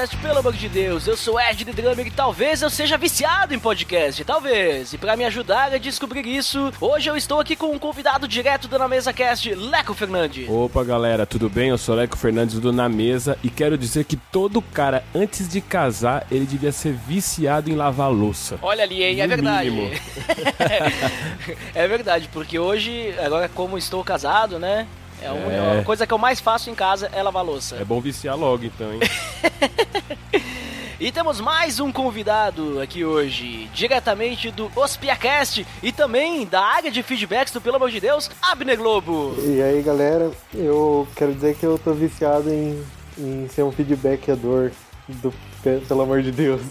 Podcast, pelo amor de Deus. Eu sou Ed The Drummer e talvez eu seja viciado em podcast. Talvez. E pra me ajudar a descobrir isso, hoje eu estou aqui com um convidado direto do Na Mesa Cast, Leco Fernandes. Opa, galera, tudo bem? Eu sou Leco Fernandes do Na Mesa e quero dizer que todo cara, antes de casar, ele devia ser viciado em lavar louça. Olha ali, hein? É No verdade. mínimo. é verdade, porque hoje, agora como estou casado, né? É uma, É. a coisa que eu mais faço em casa é lavar louça. É bom viciar logo, então, hein? E temos mais um convidado aqui hoje, diretamente do Ospiacast e também da área de feedbacks do Pelo Amor de Deus, Abner Globo. E aí, galera, eu quero dizer que eu tô viciado em, em ser um feedbackador do pelo amor de Deus.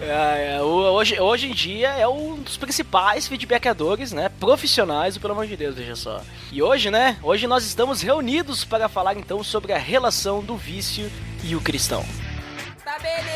É, é, hoje, hoje em dia é um dos principais feedbackadores, né, profissionais Pelo Amor de Deus, veja só. E hoje, né, hoje nós estamos reunidos para falar então sobre a relação do vício e o cristão. Tá beleza,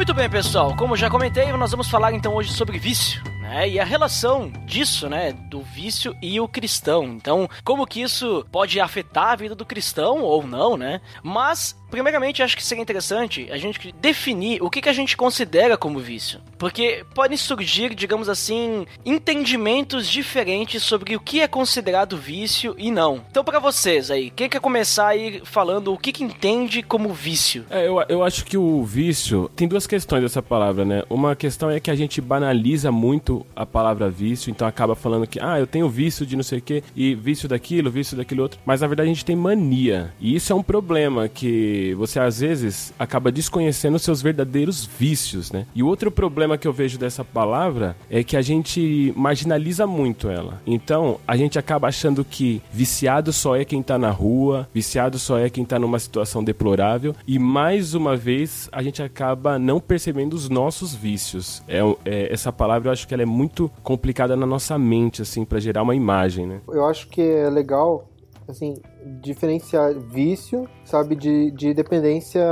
Muito bem, pessoal. Como já comentei, nós vamos falar então hoje sobre vício. né? E a relação disso, né, do vício e o cristão. Então, como que isso pode afetar a vida do cristão ou não, né? Mas, primeiramente, acho que seria interessante a gente definir o que, que a gente considera como vício. Porque podem surgir, digamos assim, entendimentos diferentes sobre o que é considerado vício e não. Então, para vocês aí, quem quer começar aí falando o que, que entende como vício? É, eu, eu acho que o vício. Tem duas questões dessa palavra, né? Uma questão é que a gente banaliza muito a palavra vício, então acaba falando que, ah, eu tenho vício de não sei o quê, e vício daquilo, vício daquilo outro. Mas na verdade a gente tem mania. E isso é um problema que você às vezes acaba desconhecendo seus verdadeiros vícios, né? E outro problema que eu vejo dessa palavra é que a gente marginaliza muito ela. Então a gente acaba achando que viciado só é quem tá na rua, viciado só é quem tá numa situação deplorável, e mais uma vez a gente acaba não percebendo os nossos vícios. É, é- essa palavra eu acho que ela é muito complicada na nossa mente, assim, pra gerar uma imagem, né? Eu acho que é legal, assim, diferenciar vício, sabe, de, de dependência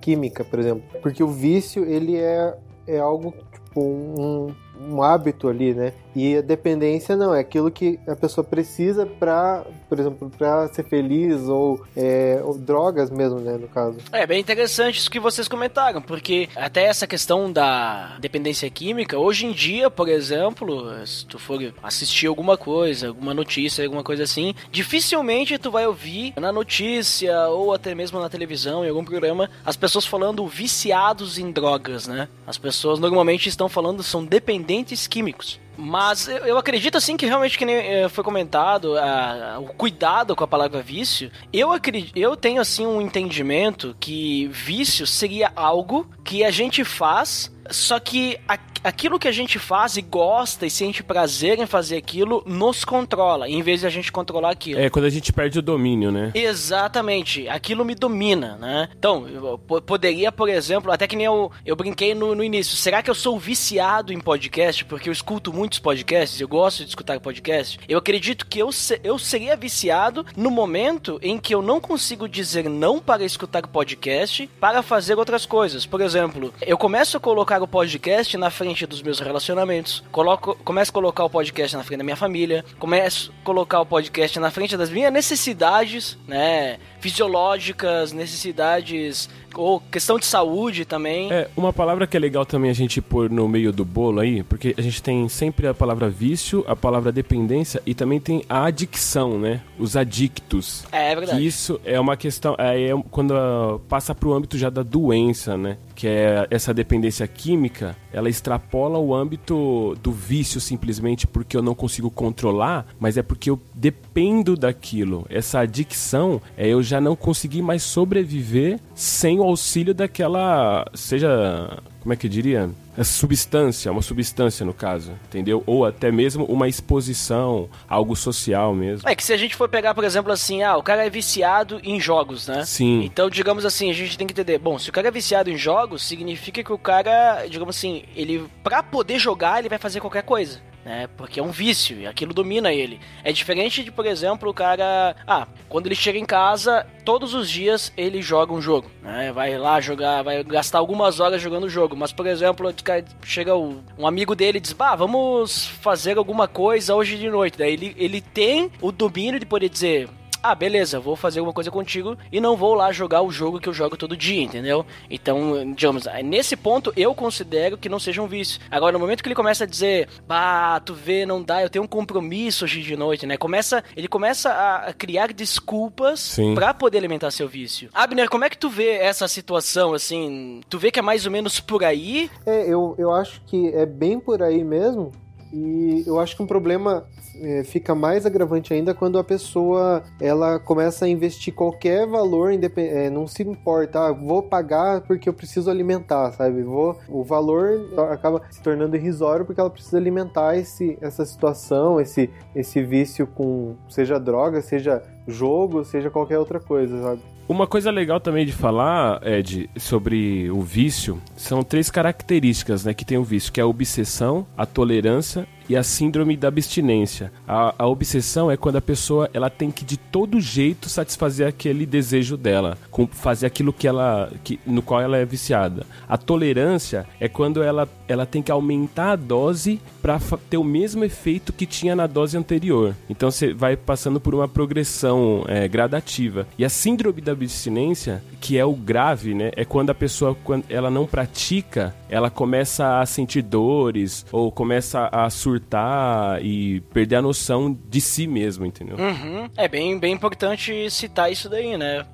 química, por exemplo. Porque o vício, ele é, é algo, tipo, um, um hábito ali, né? E a dependência não, é aquilo que a pessoa precisa pra, por exemplo, pra ser feliz ou, é, ou drogas mesmo, né, no caso. É bem interessante isso que vocês comentaram, porque até essa questão da dependência química, hoje em dia, por exemplo, se tu for assistir alguma coisa, alguma notícia, alguma coisa assim, dificilmente tu vai ouvir na notícia ou até mesmo na televisão, em algum programa, as pessoas falando viciados em drogas, né? As pessoas normalmente estão falando são dependentes químicos. Mas eu acredito assim que realmente, que nem eh, foi comentado, a- o cuidado com a palavra vício, eu acredito, eu tenho assim um entendimento que vício seria algo que a gente faz, só que a- aquilo que a gente faz e gosta e sente prazer em fazer aquilo nos controla, em vez de a gente controlar aquilo. É quando a gente perde o domínio, né? Exatamente, aquilo me domina, né? Então, eu po- poderia, por exemplo, até que nem eu, eu brinquei no, no início, será que eu sou viciado em podcast? Porque eu escuto muitos podcasts, eu gosto de escutar podcast. Eu acredito que eu, se- eu seria viciado no momento em que eu não consigo dizer não para escutar podcast para fazer outras coisas. Por exemplo, eu começo a colocar o podcast na frente dos meus relacionamentos, coloco, começo a colocar o podcast na frente da minha família, começo a colocar o podcast na frente das minhas necessidades, né? Fisiológicas, necessidades ou questão de saúde também. É, uma palavra que é legal também a gente pôr no meio do bolo aí, porque a gente tem sempre a palavra vício, a palavra dependência e também tem a adicção, né? Os adictos. É, é verdade. Que isso é uma questão, é, é quando uh, passa pro âmbito já da doença, né? Que é essa dependência química, ela extrapola o âmbito do vício simplesmente porque eu não consigo controlar, mas é porque eu dependo daquilo. Essa adicção é eu já não conseguir mais sobreviver sem o auxílio daquela, seja, como é que diria? Essa substância, uma substância no caso, entendeu? Ou até mesmo uma exposição, algo social mesmo. É que se a gente for pegar, por exemplo, assim, ah, o cara é viciado em jogos, né? Sim. Então, digamos assim, a gente tem que entender, bom, se o cara é viciado em jogos, significa que o cara, digamos assim, ele pra poder jogar, ele vai fazer qualquer coisa né? Porque é um vício e aquilo domina ele. É diferente de, por exemplo, o cara, ah, quando ele chega em casa, todos os dias ele joga um jogo, né? Vai lá jogar, vai gastar algumas horas jogando o jogo, mas por exemplo, chega um amigo dele e diz: "Bah, vamos fazer alguma coisa hoje de noite". Daí ele, ele tem o domínio de poder dizer: ah, beleza, vou fazer alguma coisa contigo e não vou lá jogar o jogo que eu jogo todo dia, entendeu? Então, digamos, nesse ponto eu considero que não seja um vício. Agora, no momento que ele começa a dizer, bah, tu vê, não dá, eu tenho um compromisso hoje de noite, né? Começa, ele começa a criar desculpas para poder alimentar seu vício. Abner, como é que tu vê essa situação, assim? Tu vê que é mais ou menos por aí? É, eu, eu acho que é bem por aí mesmo. E eu acho que um problema é, fica mais agravante ainda quando a pessoa ela começa a investir qualquer valor, é, não se importa, ah, vou pagar porque eu preciso alimentar, sabe? Vou, o valor acaba se tornando irrisório porque ela precisa alimentar esse, essa situação, esse, esse vício com seja droga, seja jogo, seja qualquer outra coisa, sabe? Uma coisa legal também de falar, Ed, sobre o vício, são três características né, que tem o vício, que é a obsessão, a tolerância e a síndrome da abstinência. A, a, obsessão é quando a pessoa ela tem que de todo jeito satisfazer aquele desejo dela, com, fazer aquilo que ela, que, no qual ela é viciada. A tolerância é quando ela, ela tem que aumentar a dose para ter o mesmo efeito que tinha na dose anterior. Então você vai passando por uma progressão é, gradativa. E a síndrome da abstinência, que é o grave, né, é quando a pessoa quando ela não pratica, ela começa a sentir dores ou começa a surtar surtar e perder a noção de si mesmo, entendeu? Uhum. É bem, bem importante citar isso daí, né?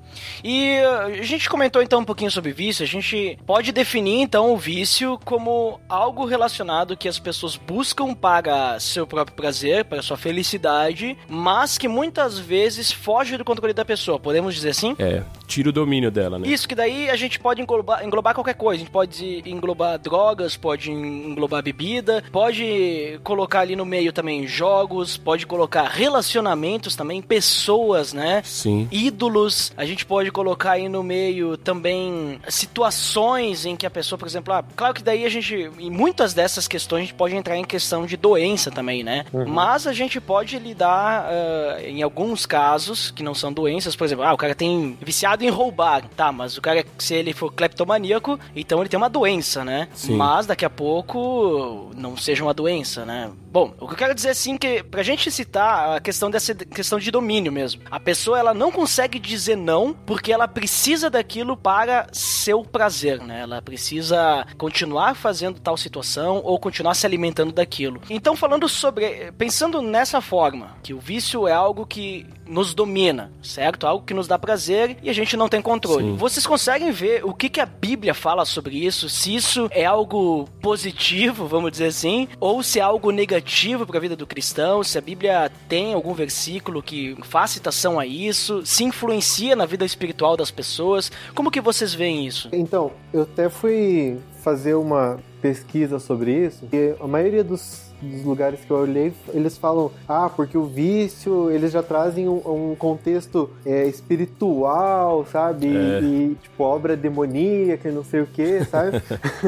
E a gente comentou então um pouquinho sobre vício. A gente pode definir então o vício como algo relacionado que as pessoas buscam para seu próprio prazer, para sua felicidade, mas que muitas vezes foge do controle da pessoa. Podemos dizer assim? É, tira o domínio dela, né? Isso, que daí a gente pode englobar, englobar qualquer coisa. A gente pode englobar drogas, pode englobar bebida, pode colocar ali no meio também jogos, pode colocar relacionamentos também, pessoas, né? Sim. Ídolos. A gente pode colocar aí no meio também situações em que a pessoa, por exemplo, ah, claro que daí a gente, em muitas dessas questões, a gente pode entrar em questão de doença também, né? Uhum. Mas a gente pode lidar uh, em alguns casos que não são doenças, por exemplo, ah, o cara tem viciado em roubar, tá, mas o cara, se ele for cleptomaníaco, então ele tem uma doença, né? Sim. Mas daqui a pouco não seja uma doença, né? time. Bom, o que eu quero dizer assim que pra gente citar a questão dessa questão de domínio mesmo. A pessoa ela não consegue dizer não porque ela precisa daquilo para seu prazer, né? Ela precisa continuar fazendo tal situação ou continuar se alimentando daquilo. Então falando sobre, pensando nessa forma, que o vício é algo que nos domina, certo? Algo que nos dá prazer e a gente não tem controle. Sim. Vocês conseguem ver o que, que a Bíblia fala sobre isso? Se isso é algo positivo, vamos dizer assim, ou se é algo negativo para a vida do cristão? Se a Bíblia tem algum versículo que faz citação a isso? Se influencia na vida espiritual das pessoas? Como que vocês veem isso? Então, eu até fui fazer uma pesquisa sobre isso e a maioria dos dos lugares que eu olhei, eles falam, ah, porque o vício, eles já trazem um, um contexto é, espiritual, sabe? É. E, tipo, obra demoníaca e não sei o que, sabe?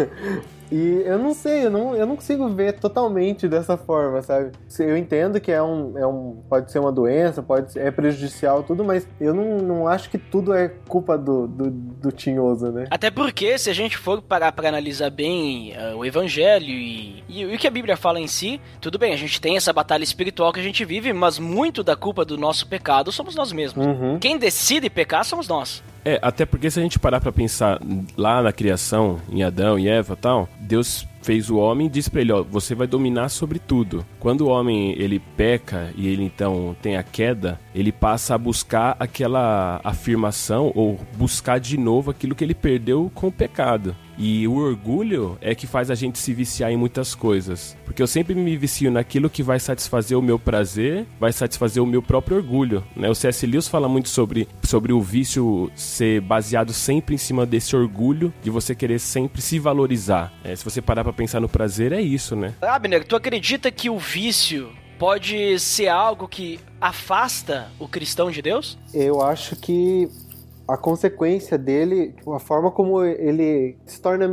E eu não sei, eu não, eu não consigo ver totalmente dessa forma, sabe? Eu entendo que é um, é um pode ser uma doença, pode ser, é prejudicial, tudo, mas eu não, não acho que tudo é culpa do, do, do tinhoso, né? Até porque, se a gente for parar para analisar bem uh, o evangelho e, e, e, o que a Bíblia fala em si, si, tudo bem, a gente tem essa batalha espiritual que a gente vive, mas muito da culpa do nosso pecado somos nós mesmos. Uhum. Quem decide pecar somos nós. É, até porque se a gente parar pra pensar lá na criação, em Adão e Eva tal, Deus fez o homem e disse pra ele, ó, você vai dominar sobre tudo. Quando o homem ele peca e ele então tem a queda, ele passa a buscar aquela afirmação ou buscar de novo aquilo que ele perdeu com o pecado. E o orgulho é que faz a gente se viciar em muitas coisas. Porque eu sempre me vicio naquilo que vai satisfazer o meu prazer, vai satisfazer o meu próprio orgulho. Né? O C.S. Lewis fala muito sobre, sobre o vício ser baseado sempre em cima desse orgulho, de você querer sempre se valorizar. É, se você parar pra pensar no prazer, é isso, né? Abner, tu acredita que o vício pode ser algo que afasta o cristão de Deus? Eu acho que a consequência dele, a forma como ele se torna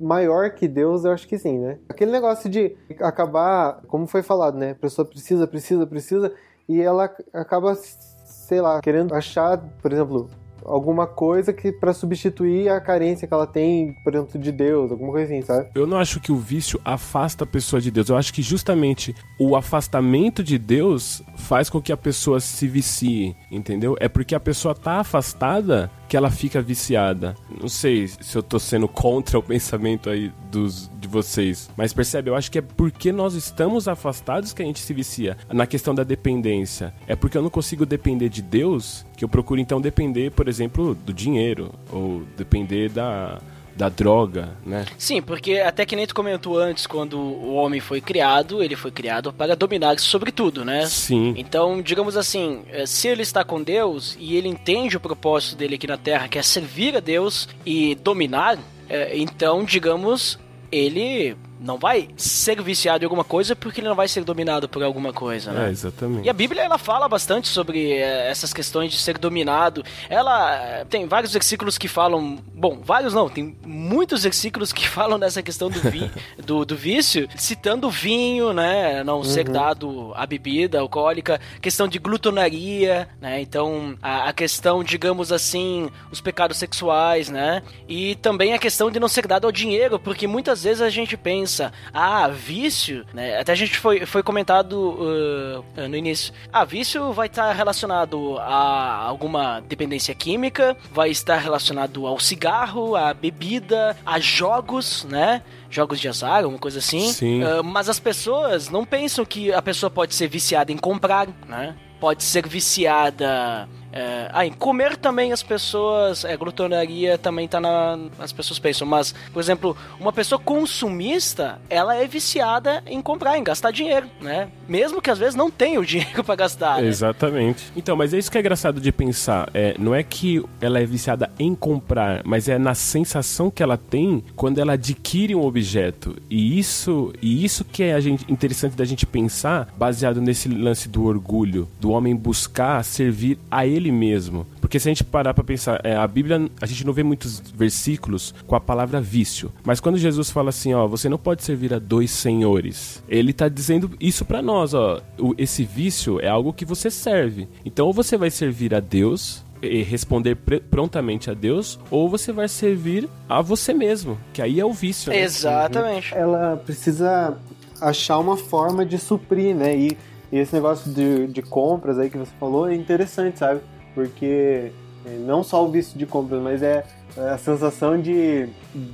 maior que Deus, eu acho que sim, né? Aquele negócio de acabar, como foi falado, né? A pessoa precisa, precisa, precisa, e ela acaba, sei lá, querendo achar, por exemplo, alguma coisa que para substituir a carência que ela tem, por exemplo, de Deus, alguma coisa assim, sabe? Eu não acho que o vício afasta a pessoa de Deus. Eu acho que justamente o afastamento de Deus faz com que a pessoa se vicie, entendeu? É porque a pessoa tá afastada que ela fica viciada. Não sei se eu tô sendo contra o pensamento aí dos, de vocês, mas percebe, eu acho que é porque nós estamos afastados que a gente se vicia. Na questão da dependência, é porque eu não consigo depender de Deus que eu procuro então depender, por exemplo, do dinheiro ou depender da da droga, né? Sim, porque até que nem tu comentou antes, quando o homem foi criado, ele foi criado para dominar sobre tudo, né? Sim. Então, digamos assim, eh, se ele está com Deus e ele entende o propósito dele aqui na Terra, que é servir a Deus e dominar, eh, então, digamos, ele não vai ser viciado em alguma coisa porque ele não vai ser dominado por alguma coisa, né? É, exatamente. E a Bíblia ela fala bastante sobre eh, essas questões de ser dominado. Ela eh, tem vários versículos que falam, bom, vários não, tem muitos versículos que falam dessa questão do, vi, do, do, vício, citando vinho, né, não ser dado a bebida alcoólica, questão de glutonaria, né? Então, a, a questão, digamos assim, os pecados sexuais, né? E também a questão de não ser dado ao dinheiro, porque muitas vezes a gente pensa pensa, ah, vício, né? Até a gente foi, foi comentado uh, no início. Ah, vício vai estar relacionado a alguma dependência química, vai estar relacionado ao cigarro, à bebida, a jogos, né? jogos de azar, alguma coisa assim. Sim. Uh, mas as pessoas não pensam que a pessoa pode ser viciada em comprar, né? Pode ser viciada é, comer também as pessoas, é, glutonaria também tá na, as pessoas pensam, mas, por exemplo, uma pessoa consumista, ela é viciada em comprar, em gastar dinheiro, né? Mesmo que às vezes não tenha o dinheiro para gastar. Né? Exatamente. Então, mas é isso que é engraçado de pensar, é, não é que ela é viciada em comprar, mas é na sensação que ela tem quando ela adquire um objeto. E isso, e isso que é a gente, interessante da gente pensar, baseado nesse lance do orgulho, do homem buscar servir a ele ele mesmo. Porque se a gente parar para pensar, é, a Bíblia, a gente não vê muitos versículos com a palavra vício. Mas quando Jesus fala assim, ó, você não pode servir a dois senhores, ele tá dizendo isso para nós, ó. O, esse vício é algo que você serve. Então, ou você vai servir a Deus, e responder prontamente a Deus, ou você vai servir a você mesmo, que aí é o vício. Né? Exatamente. Ela precisa achar uma forma de suprir, né? E, e esse negócio de, de compras aí que você falou é interessante, sabe? Porque é, não só o vício de compras, mas é a sensação de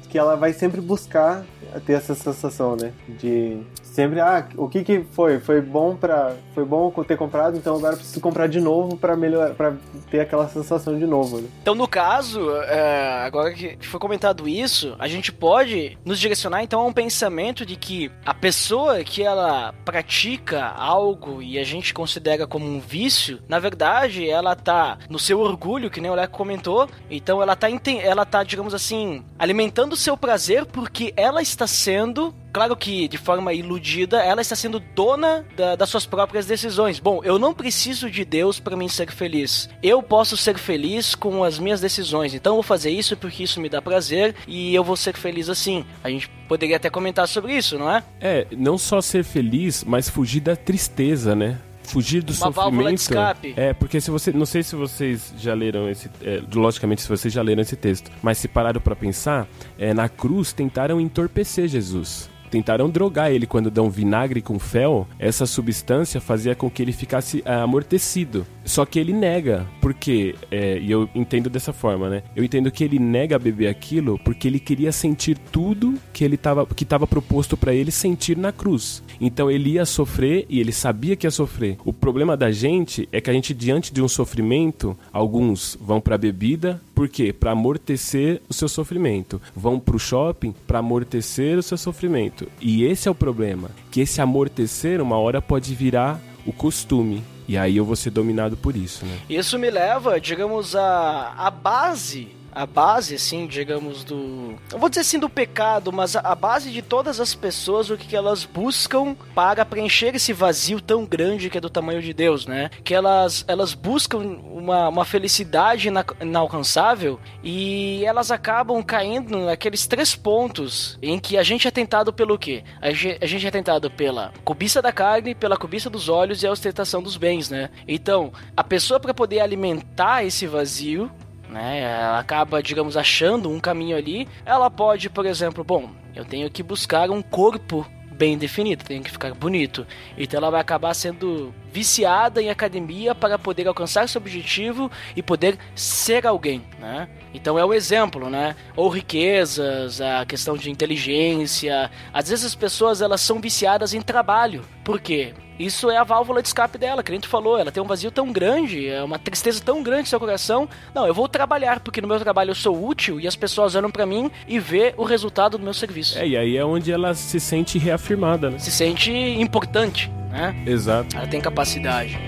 que ela vai sempre buscar ter essa sensação, né? De sempre, ah, o que que foi? Foi bom para foi bom ter comprado, então agora preciso comprar de novo para melhorar, para ter aquela sensação de novo. Né? Então, no caso, é, agora que foi comentado isso, a gente pode nos direcionar então a um pensamento de que a pessoa que ela pratica algo e a gente considera como um vício, na verdade, ela tá no seu orgulho, que nem o Leco comentou, então ela tá ela tá, digamos assim, alimentando o seu prazer porque ela está sendo claro que de forma iludida, ela está sendo dona da, das suas próprias decisões. Bom, eu não preciso de Deus para mim ser feliz. Eu posso ser feliz com as minhas decisões. Então eu vou fazer isso porque isso me dá prazer e eu vou ser feliz assim. A gente poderia até comentar sobre isso, não é? É, não só ser feliz, mas fugir da tristeza, né? Fugir do Uma sofrimento. válvula de escape. É, porque se você. Não sei se vocês já leram esse. É, logicamente, se vocês já leram esse texto. Mas se pararam para pensar, é, na cruz tentaram entorpecer Jesus tentaram drogar ele quando dão vinagre com fel. Essa substância fazia com que ele ficasse ah, amortecido. Só que ele nega, porque, é, e eu entendo dessa forma, né? Eu entendo que ele nega beber aquilo porque ele queria sentir tudo que ele que estava proposto para ele sentir na cruz. Então ele ia sofrer e ele sabia que ia sofrer. O problema da gente é que a gente, diante de um sofrimento, alguns vão para a bebida, por quê? Para amortecer o seu sofrimento. Vão para o shopping para amortecer o seu sofrimento. E esse é o problema, que esse amortecer uma hora pode virar o costume. E aí eu vou ser dominado por isso, né? Isso me leva, digamos, a, a base a base, assim, digamos, do. Eu vou dizer assim do pecado, mas a, base de todas as pessoas, o que, elas buscam para preencher esse vazio tão grande que é do tamanho de Deus, né? Que elas, elas buscam uma, uma felicidade ina, inalcançável e elas acabam caindo naqueles três pontos em que a gente é tentado pelo quê? A gente, a gente é tentado pela cobiça da carne, pela cobiça dos olhos e a ostentação dos bens, né? Então, a pessoa para poder alimentar esse vazio, né? Ela acaba, digamos, achando um caminho ali. Ela pode, por exemplo, bom, eu tenho que buscar um corpo bem definido, tenho que ficar bonito. Então ela vai acabar sendo viciada em academia para poder alcançar seu objetivo e poder ser alguém, né? Então é o um exemplo, né? Ou riquezas, a questão de inteligência. Às vezes as pessoas elas são viciadas em trabalho. Por quê? Isso é a válvula de escape dela, que a gente falou. Ela tem um vazio tão grande, é uma tristeza tão grande no seu coração. Não, eu vou trabalhar, porque no meu trabalho eu sou útil e as pessoas olham para mim e vê o resultado do meu serviço. É, e aí é onde ela se sente reafirmada, né? Se sente importante, né? Exato. Ela tem capacidade.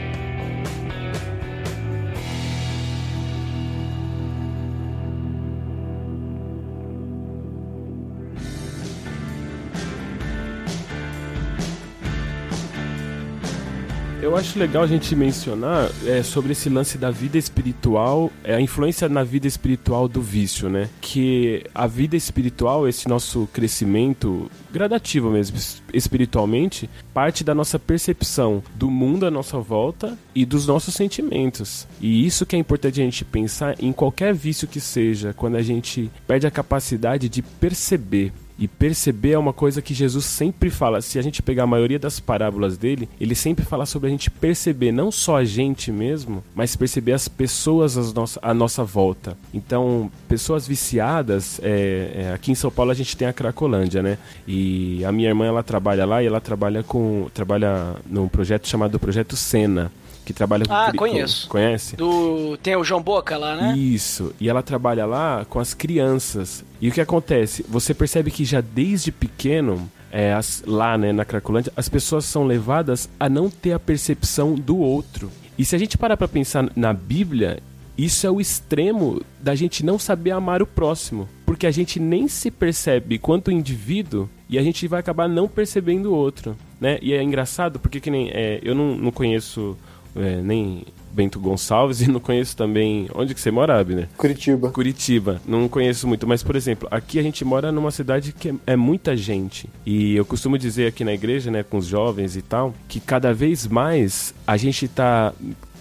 Eu acho legal a gente mencionar é, sobre esse lance da vida espiritual, é, a influência na vida espiritual do vício, né? Que a vida espiritual, esse nosso crescimento gradativo mesmo, espiritualmente, parte da nossa percepção do mundo à nossa volta e dos nossos sentimentos. E isso que é importante a gente pensar em qualquer vício que seja, quando a gente perde a capacidade de perceber e perceber é uma coisa que Jesus sempre fala. Se a gente pegar a maioria das parábolas dele, ele sempre fala sobre a gente perceber não só a gente mesmo, mas perceber as pessoas nossa, à nossa volta. Então, pessoas viciadas, é, é, aqui em São Paulo a gente tem a Cracolândia, né? E a minha irmã ela trabalha lá e ela trabalha com trabalha num projeto chamado Projeto Sena que trabalha com Ah, conheço. Conhece? Do tem o João Boca lá, né? Isso. E ela trabalha lá com as crianças. E o que acontece? Você percebe que já desde pequeno é, as, lá né, na Cracolândia, as pessoas são levadas a não ter a percepção do outro. E se a gente parar para pensar na Bíblia, isso é o extremo da gente não saber amar o próximo. Porque a gente nem se percebe quanto indivíduo e a gente vai acabar não percebendo o outro. Né? E é engraçado porque que nem, é, eu não, não conheço é, nem Bento Gonçalves e não conheço também. Onde que você mora, Abner? Curitiba. Curitiba. Não conheço muito, mas por exemplo, aqui a gente mora numa cidade que é, é muita gente. E eu costumo dizer aqui na igreja, né, com os jovens e tal, que cada vez mais a gente tá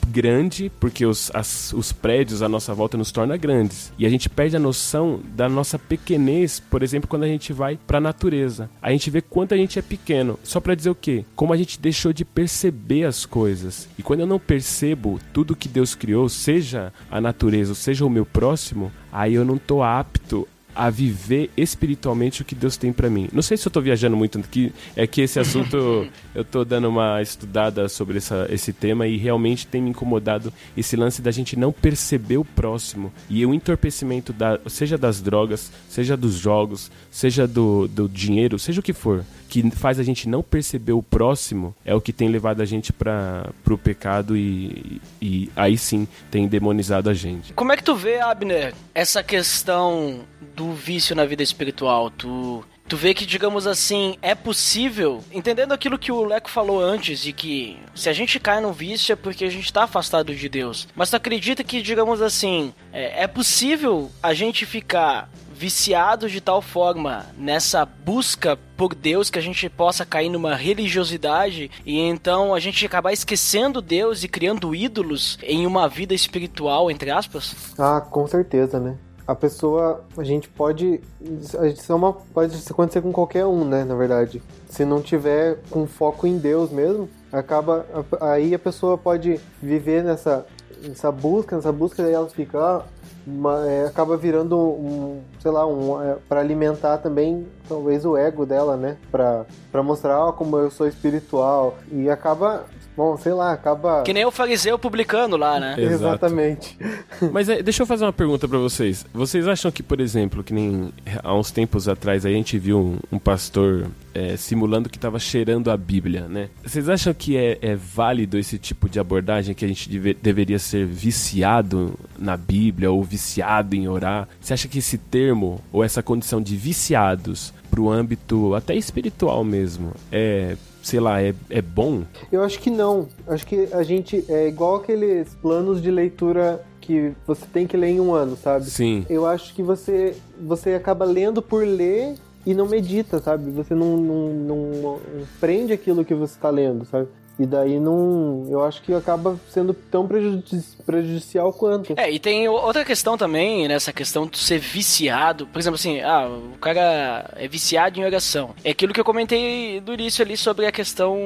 grande, porque os, as, os prédios à nossa volta nos torna grandes. E a gente perde a noção da nossa pequenez, por exemplo, quando a gente vai para a natureza. A gente vê quanto a gente é pequeno. Só para dizer o quê? Como a gente deixou de perceber as coisas. E quando eu não percebo tudo que Deus criou, seja a natureza, seja o meu próximo, aí eu não tô apto a viver espiritualmente o que Deus tem para mim. Não sei se eu tô viajando muito aqui, é que esse assunto eu tô dando uma estudada sobre essa, esse tema e realmente tem me incomodado esse lance da gente não perceber o próximo e o entorpecimento da, seja das drogas, seja dos jogos, seja do, do dinheiro, seja o que for que faz a gente não perceber o próximo é o que tem levado a gente para o pecado e, e aí sim tem demonizado a gente. Como é que tu vê, Abner, essa questão do vício na vida espiritual? Tu Tu vê que, digamos assim, é possível, entendendo aquilo que o Leco falou antes, de que se a gente cai no vício é porque a gente está afastado de Deus. Mas tu acredita que, digamos assim, é, é possível a gente ficar viciado de tal forma nessa busca por Deus que a gente possa cair numa religiosidade e então a gente acabar esquecendo Deus e criando ídolos em uma vida espiritual, entre aspas? Ah, com certeza, né? A pessoa, a gente pode, isso é uma, pode acontecer com qualquer um, né, na verdade. Se não tiver com foco em Deus mesmo, acaba, aí a pessoa pode viver nessa, nessa busca, nessa busca, daí ela fica, ah, uma, é, acaba virando um, sei lá, um, é, para alimentar também talvez o ego dela, né? Pra, pra mostrar ó, como eu sou espiritual. E acaba Bom, sei lá, acaba. Que nem o fariseu publicano lá, né? Exatamente. Mas é, deixa eu fazer uma pergunta pra vocês. Vocês acham que, por exemplo, que nem há uns tempos atrás a gente viu um, um pastor é, simulando que estava cheirando a Bíblia, né? Vocês acham que é, é, válido esse tipo de abordagem que a gente deve, deveria ser viciado na Bíblia ou viciado em orar? Você acha que esse termo ou essa condição de viciados para o âmbito até espiritual mesmo é sei lá, é, é bom? Eu acho que não. Acho que a gente é igual aqueles planos de leitura que você tem que ler em um ano, sabe? Sim. Eu acho que você você acaba lendo por ler e não medita, sabe? Você não, não, não, não prende aquilo que você está lendo, sabe? E daí não. Eu acho que acaba sendo tão prejudici prejudicial quanto. É, e tem outra questão também, nessa questão de ser viciado. Por exemplo, assim, ah, o cara é viciado em oração. É aquilo que eu comentei do início ali sobre a questão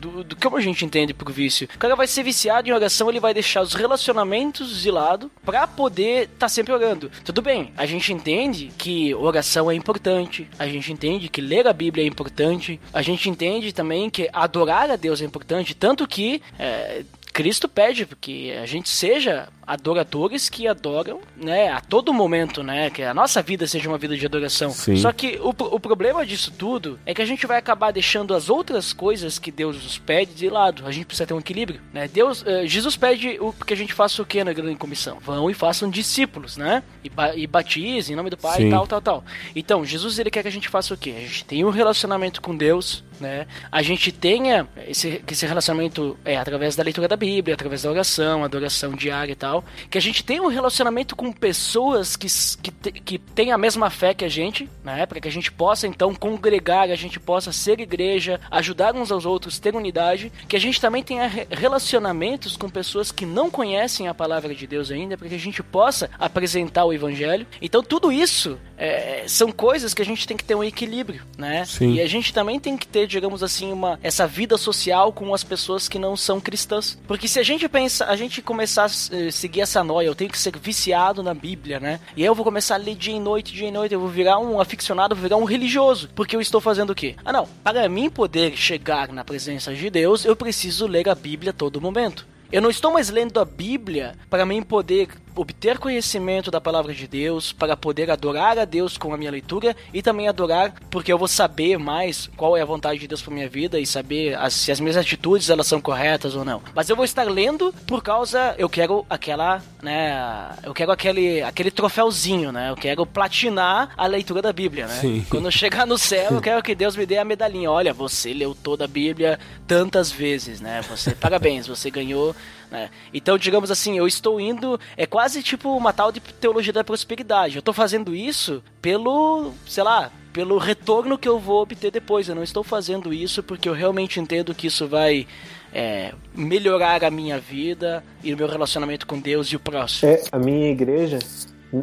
do, do como a gente entende por vício. O cara vai ser viciado em oração, ele vai deixar os relacionamentos de lado para poder estar tá sempre orando. Tudo bem, a gente entende que oração é importante, a gente entende que ler a Bíblia é importante, a gente entende também que adorar a Deus é importante importante. Tanto que é, Cristo pede que a gente seja adoradores que adoram, né, a todo momento, né, que a nossa vida seja uma vida de adoração. Sim. Só que o, o problema disso tudo é que a gente vai acabar deixando as outras coisas que Deus nos pede de lado. A gente precisa ter um equilíbrio, né? Deus, uh, Jesus pede o que a gente faça o que na grande comissão? Vão e façam discípulos, né? E, ba e batizem em nome do Pai Sim. e tal, tal, tal. Então, Jesus ele quer que a gente faça o quê? A gente tenha um relacionamento com Deus, né? A gente tenha esse, esse relacionamento é através da leitura da Bíblia, através da oração, adoração diária e tal, que a gente tenha um relacionamento com pessoas que, que, que têm a mesma fé que a gente, né? Para que a gente possa então congregar, a gente possa ser igreja, ajudar uns aos outros, ter unidade, que a gente também tenha relacionamentos com pessoas que não conhecem a palavra de Deus ainda, para que a gente possa apresentar o evangelho. Então tudo isso é, são coisas que a gente tem que ter um equilíbrio, né? Sim. E a gente também tem que ter, digamos assim, uma essa vida social com as pessoas que não são cristãs. Porque se a gente pensa, a gente começar a seguir essa noia, eu tenho que ser viciado na Bíblia, né? E aí eu vou começar a ler dia e noite, dia e noite, eu vou virar um aficionado, vou virar um religioso. Porque eu estou fazendo o quê? Ah, não. Para mim poder chegar na presença de Deus, eu preciso ler a Bíblia a todo momento. Eu não estou mais lendo a Bíblia para mim poder obter conhecimento da palavra de Deus, para poder adorar a Deus com a minha leitura e também adorar porque eu vou saber mais qual é a vontade de Deus para minha vida e saber as, se as minhas atitudes elas são corretas ou não. Mas eu vou estar lendo por causa eu quero aquela, né, eu quero aquele aquele troféuzinho, né? Eu quero platinar a leitura da Bíblia, né? Sim. Quando eu chegar no céu, eu quero que Deus me dê a medalhinha. Olha, você leu toda a Bíblia tantas vezes, né? Você parabéns, você ganhou né? Então, digamos assim, eu estou indo. É quase tipo uma tal de teologia da prosperidade. Eu estou fazendo isso pelo, sei lá, pelo retorno que eu vou obter depois. Eu não estou fazendo isso porque eu realmente entendo que isso vai é, melhorar a minha vida e o meu relacionamento com Deus e o próximo. É, a minha igreja.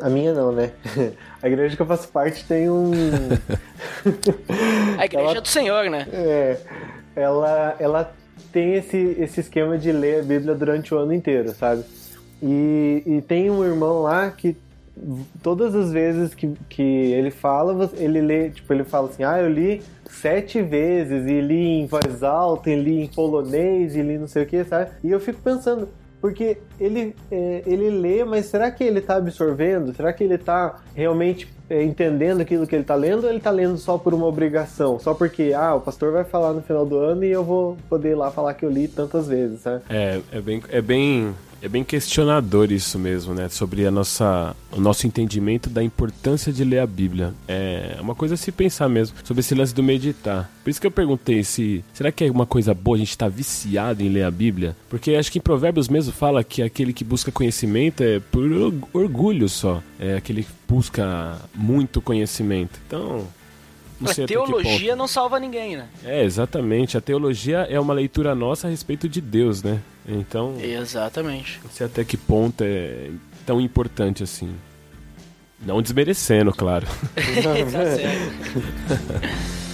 A minha não, né? A igreja que eu faço parte tem um. A igreja Ela- é do Senhor, né? É, ela, ela tem esse, esse esquema de ler a Bíblia durante o ano inteiro, sabe? E, e tem um irmão lá que todas as vezes que, que ele fala, ele lê, tipo, ele fala assim, ah, eu li sete vezes, e li em voz alta, e li em polonês, e li não sei o que, sabe? E eu fico pensando, porque ele, é, ele lê, mas será que ele tá absorvendo? Será que ele tá realmente é, entendendo aquilo que ele tá lendo ou ele tá lendo só por uma obrigação? Só porque, ah, o pastor vai falar no final do ano e eu vou poder ir lá falar que eu li tantas vezes, sabe? É, é bem, é bem, é bem questionador isso mesmo, né? Sobre a nossa, o nosso entendimento da importância de ler a Bíblia. É uma coisa a se pensar mesmo sobre esse lance do meditar. Por isso que eu perguntei se será que é uma coisa boa a gente estar viciado em ler a Bíblia? Porque acho que em Provérbios mesmo fala que aquele que busca conhecimento é por org- orgulho só. É aquele que busca muito conhecimento. Então, A que ponto. teologia não salva ninguém, né? É, exatamente. A teologia é uma leitura nossa a respeito de Deus, né? Então, Exatamente. não sei até que ponto é tão importante assim. Não desmerecendo, claro. Tá certo.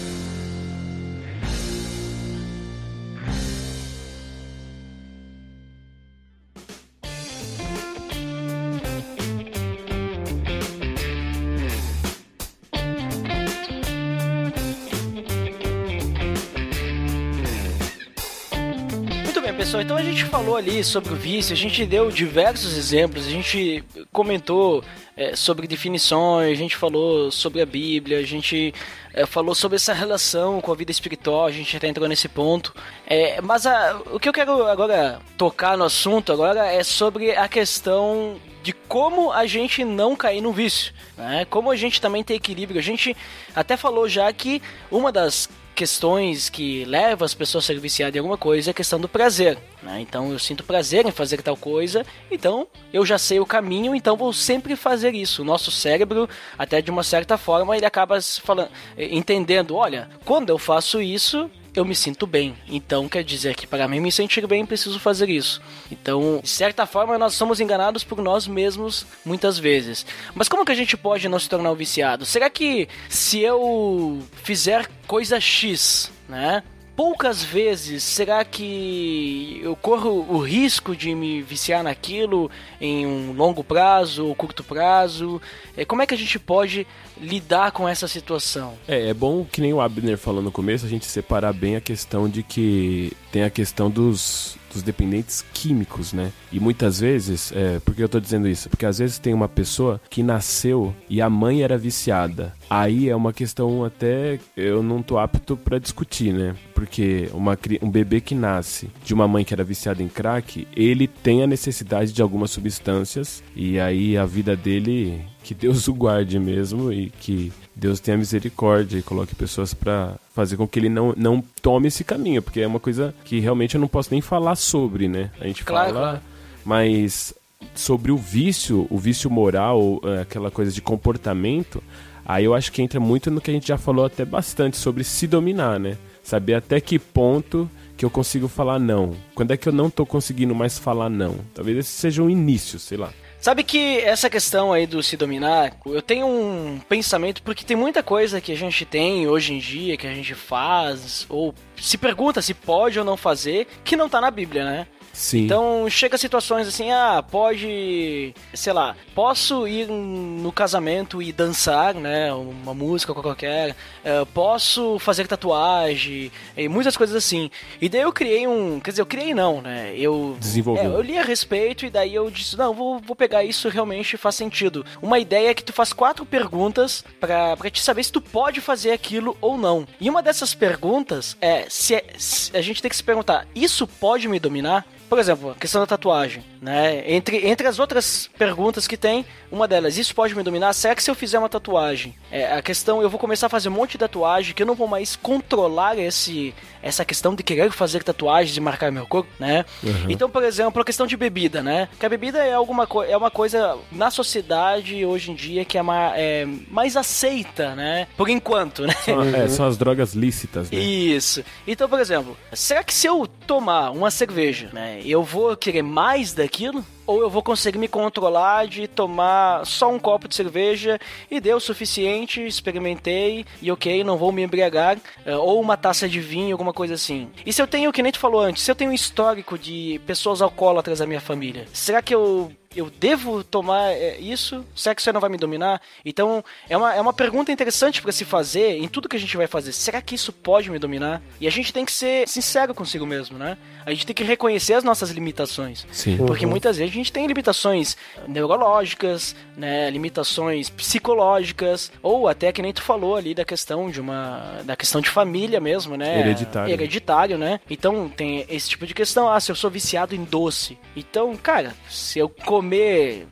Então a gente falou ali sobre o vício, a gente deu diversos exemplos, a gente comentou é, sobre definições, a gente falou sobre a Bíblia, a gente é, falou sobre essa relação com a vida espiritual, a gente até entrou nesse ponto. É, mas a- o que eu quero agora tocar no assunto agora é sobre a questão de como a gente não cair no vício, né? Como a gente também ter equilíbrio. A gente até falou já que uma das questões que leva as pessoas a ser viciadas em alguma coisa é a questão do prazer. Né? Então eu sinto prazer em fazer tal coisa, então eu já sei o caminho, então vou sempre fazer isso. O nosso cérebro, até de uma certa forma, ele acaba falando, entendendo: olha, quando eu faço isso, eu me sinto bem. Então quer dizer que para mim me sentir bem, preciso fazer isso. Então, de certa forma, nós somos enganados por nós mesmos muitas vezes. Mas como que a gente pode não se tornar um viciado? Será que se eu fizer coisa X, né? Poucas vezes, será que eu corro o risco de me viciar naquilo em um longo prazo ou curto prazo? Eh, Como é que a gente pode lidar com essa situação? É, é bom que nem o Abner falou no começo, a gente separar bem a questão de que tem a questão dos, dos dependentes químicos, né? E muitas vezes, é, por que eu tô dizendo isso? Porque às vezes tem uma pessoa que nasceu e a mãe era viciada. Aí é uma questão até eu não tô apto pra discutir, né? Porque uma, um bebê que nasce de uma mãe que era viciada em crack, ele tem a necessidade de algumas substâncias e aí a vida dele que Deus o guarde mesmo e que Deus tenha misericórdia e coloque pessoas pra fazer com que ele não, não tome esse caminho, porque é uma coisa que realmente eu não posso nem falar sobre, né? A gente Claro, fala, claro. mas sobre o vício, o vício moral, é, aquela coisa de comportamento, aí eu acho que entra muito no que a gente já falou até bastante sobre se dominar, né? Saber até que ponto que eu consigo falar não. Quando é que eu não tô conseguindo mais falar não? Talvez esse seja um início, sei lá. Sabe que essa questão aí do se dominar, eu tenho um pensamento porque tem muita coisa que a gente tem hoje em dia, que a gente faz, ou se pergunta se pode ou não fazer, que não tá na Bíblia, né? Sim. Então chega situações assim, ah, pode, sei lá, posso ir no casamento e dançar, né, uma música qualquer, eh, posso fazer tatuagem, e muitas coisas assim. E daí eu criei um, quer dizer, eu criei não, né, eu Desenvolveu. é, eu li a respeito e daí eu disse, não, vou, vou pegar isso realmente faz sentido. Uma ideia é que tu faz quatro perguntas pra, pra te saber se tu pode fazer aquilo ou não. E uma dessas perguntas é se, é, se a gente tem que se perguntar, isso pode me dominar? Por exemplo, a questão da tatuagem, né? Entre, entre as outras perguntas que tem, uma delas, isso pode me dominar? Será que se eu fizer uma tatuagem, é, a questão, eu vou começar a fazer um monte de tatuagem que eu não vou mais controlar esse, essa questão de querer fazer tatuagens e marcar meu corpo, né? Então, por exemplo, a questão de bebida, né? Que a bebida é alguma é uma coisa na sociedade hoje em dia que é, ma é mais aceita, né? Por enquanto, né? São, é, são as drogas lícitas, né? Isso. Então, por exemplo, será que se eu tomar uma cerveja, né, eu vou querer mais daquilo? Ou eu vou conseguir me controlar de tomar só um copo de cerveja e deu o suficiente, experimentei e ok, não vou me embriagar, eh, ou uma taça de vinho, alguma coisa assim. E se eu tenho, que nem tu falou antes, se eu tenho um histórico de pessoas alcoólatras da minha família, será que eu eu devo tomar é, isso? Será que isso aí não vai me dominar? Então, é uma, é uma pergunta interessante para se fazer em tudo que a gente vai fazer. Será que isso pode me dominar? E a gente tem que ser sincero consigo mesmo, né? A gente tem que reconhecer as nossas limitações. Sim. Porque muitas vezes a gente tem limitações neurológicas, né, limitações psicológicas, ou até que nem tu falou ali da questão de uma da questão de família mesmo, né? Hereditário. Hereditário, né? Então tem esse tipo de questão, ah, se eu sou viciado em doce. Então, cara, se eu comer,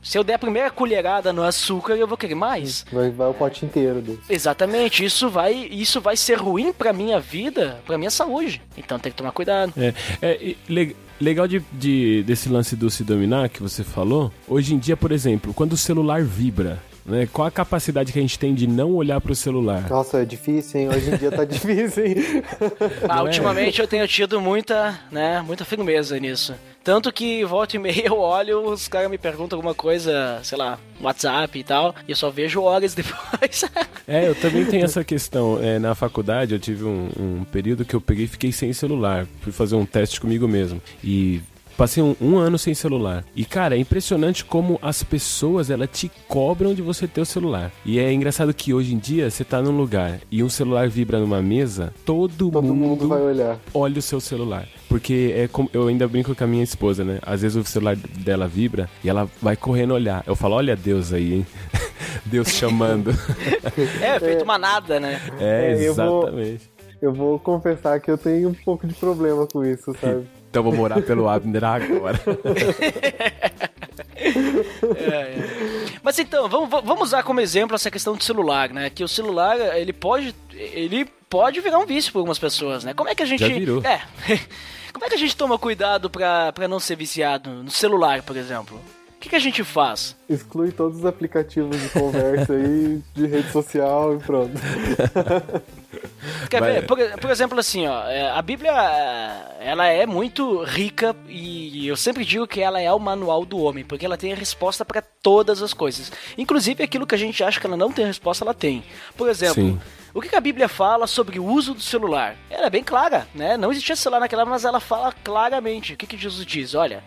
se eu der a primeira colherada no açúcar, eu vou querer mais. Vai, vai o pote inteiro desse. Exatamente, isso vai isso vai ser ruim pra minha vida, pra minha saúde. Então tem que tomar cuidado. É, é le- legal de, de- desse lance do se dominar que você falou. Hoje em dia, por exemplo, quando o celular vibra, Né? Qual a capacidade que a gente tem de não olhar pro celular? Nossa, é difícil, hein? Hoje em dia tá difícil, hein? Ah, é? ultimamente eu tenho tido muita, né, muita firmeza nisso. Tanto que volta e meia eu olho, os caras me perguntam alguma coisa, sei lá, WhatsApp e tal, e eu só vejo horas depois. É, eu também tenho essa questão. É, na faculdade eu tive um, um período que eu peguei e fiquei sem celular. Fui fazer um teste comigo mesmo. E passei um, um ano sem celular. E, cara, é impressionante como as pessoas, elas te cobram de você ter o celular. E é engraçado que hoje em dia, você tá num lugar e um celular vibra numa mesa, todo, Todo mundo vai olhar. olha o seu celular. Porque é como eu ainda brinco com a minha esposa, né? Às vezes o celular dela vibra e ela vai correndo olhar. Eu falo, olha Deus aí, hein? Deus chamando. é, feito uma nada, né? É, É, eu vou- exatamente. Eu vou confessar que eu tenho um pouco de problema com isso, sabe? Então vou morar pelo Abner agora. É, é. Mas então, vamos, vamos usar como exemplo essa questão do celular, né? Que o celular, ele pode, ele pode virar um vício para algumas pessoas, né? Como é que a gente... Já virou. É. Como é que a gente toma cuidado pra não ser viciado no celular, por exemplo? O que, que a gente faz? Exclui todos os aplicativos de conversa aí, de rede social e pronto. Quer Vai- ver? Por, por exemplo, assim, ó, é, a Bíblia, é, ela é muito rica e eu sempre digo que ela é o manual do homem, porque ela tem a resposta para todas as coisas. Inclusive aquilo que a gente acha que ela não tem resposta, ela tem. Por exemplo, Sim. o que a Bíblia fala sobre o uso do celular? Ela é bem clara, né? Não existia celular naquela época, mas ela fala claramente. O que que Jesus diz? Olha,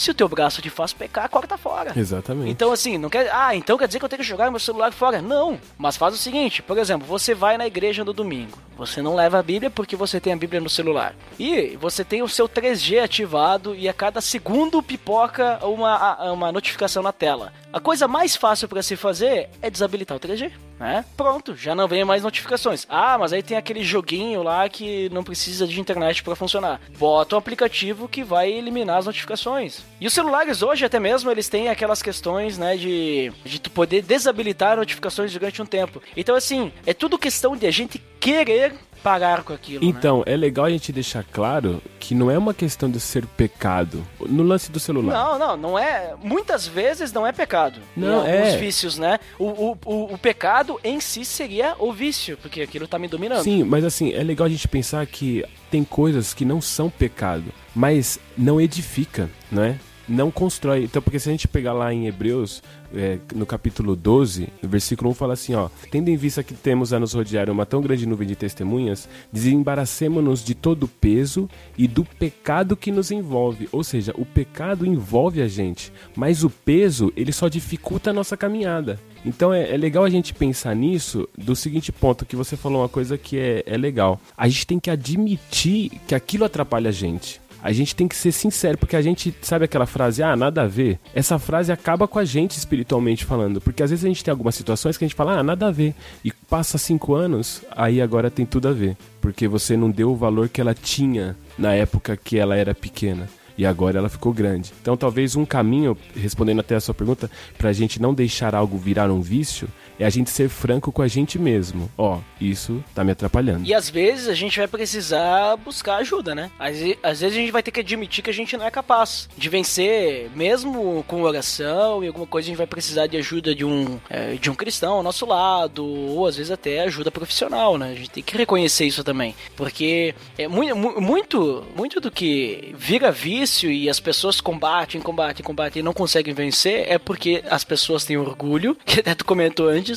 se o teu braço te faz pecar, corta fora. Exatamente. Então, assim, não quer. Ah, então quer dizer que eu tenho que jogar meu celular fora? Não. Mas faz o seguinte: por exemplo, você vai na igreja no domingo. Você não leva a Bíblia porque você tem a Bíblia no celular. E você tem o seu 3G ativado e a cada segundo pipoca uma, uma notificação na tela. A coisa mais fácil para se fazer é desabilitar o 3G, né? Pronto, já não vem mais notificações. Ah, mas aí tem aquele joguinho lá que não precisa de internet para funcionar. Bota um aplicativo que vai eliminar as notificações. E os celulares hoje até mesmo eles têm aquelas questões, né, de de tu poder desabilitar notificações durante um tempo. Então assim, é tudo questão de a gente querer parar com aquilo, né? Então, é legal a gente deixar claro que não é uma questão de ser pecado. No lance do celular. Não, não, não é. Muitas vezes não é pecado. Não, é. vícios, né? O, o, o, o pecado em si seria o vício, porque aquilo tá me dominando. Sim, mas assim, é legal a gente pensar que tem coisas que não são pecado, mas não edifica, né? Não constrói. Então, porque se a gente pegar lá em Hebreus, é, no capítulo 12, no versículo 1 fala assim, ó: Tendo em vista que temos a nos rodear uma tão grande nuvem de testemunhas, desembaracemo-nos de todo o peso e do pecado que nos envolve. Ou seja, o pecado envolve a gente, mas o peso, ele só dificulta a nossa caminhada. Então é, é legal a gente pensar nisso do seguinte ponto, que você falou uma coisa que é, é legal. A gente tem que admitir que aquilo atrapalha a gente. A gente tem que ser sincero, porque a gente sabe aquela frase, ah, nada a ver. Essa frase acaba com a gente espiritualmente falando, porque às vezes a gente tem algumas situações que a gente fala, ah, nada a ver. E passa cinco anos, aí agora tem tudo a ver. Porque você não deu o valor que ela tinha na época que ela era pequena. E agora ela ficou grande. Então talvez um caminho, respondendo até a sua pergunta, pra gente não deixar algo virar um vício, é a gente ser franco com a gente mesmo. Ó, isso tá me atrapalhando. E às vezes a gente vai precisar buscar ajuda, né? Às, às vezes a gente vai ter que admitir que a gente não é capaz de vencer, mesmo com oração e alguma coisa, a gente vai precisar de ajuda de um, é, de um cristão ao nosso lado, ou às vezes até ajuda profissional, né? A gente tem que reconhecer isso também. Porque é muito, muito, muito do que vira vício e as pessoas combatem, combatem, combatem e não conseguem vencer é porque as pessoas têm orgulho, que até tu comentou antes,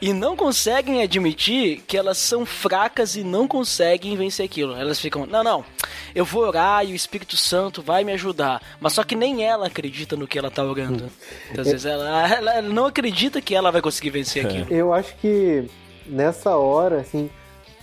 e não conseguem admitir que elas são fracas e não conseguem vencer aquilo. Elas ficam, não, não, eu vou orar e o Espírito Santo vai me ajudar. Mas só que nem ela acredita no que ela tá orando. Então, às vezes ela, ela não acredita que ela vai conseguir vencer aquilo. Eu acho que nessa hora, assim,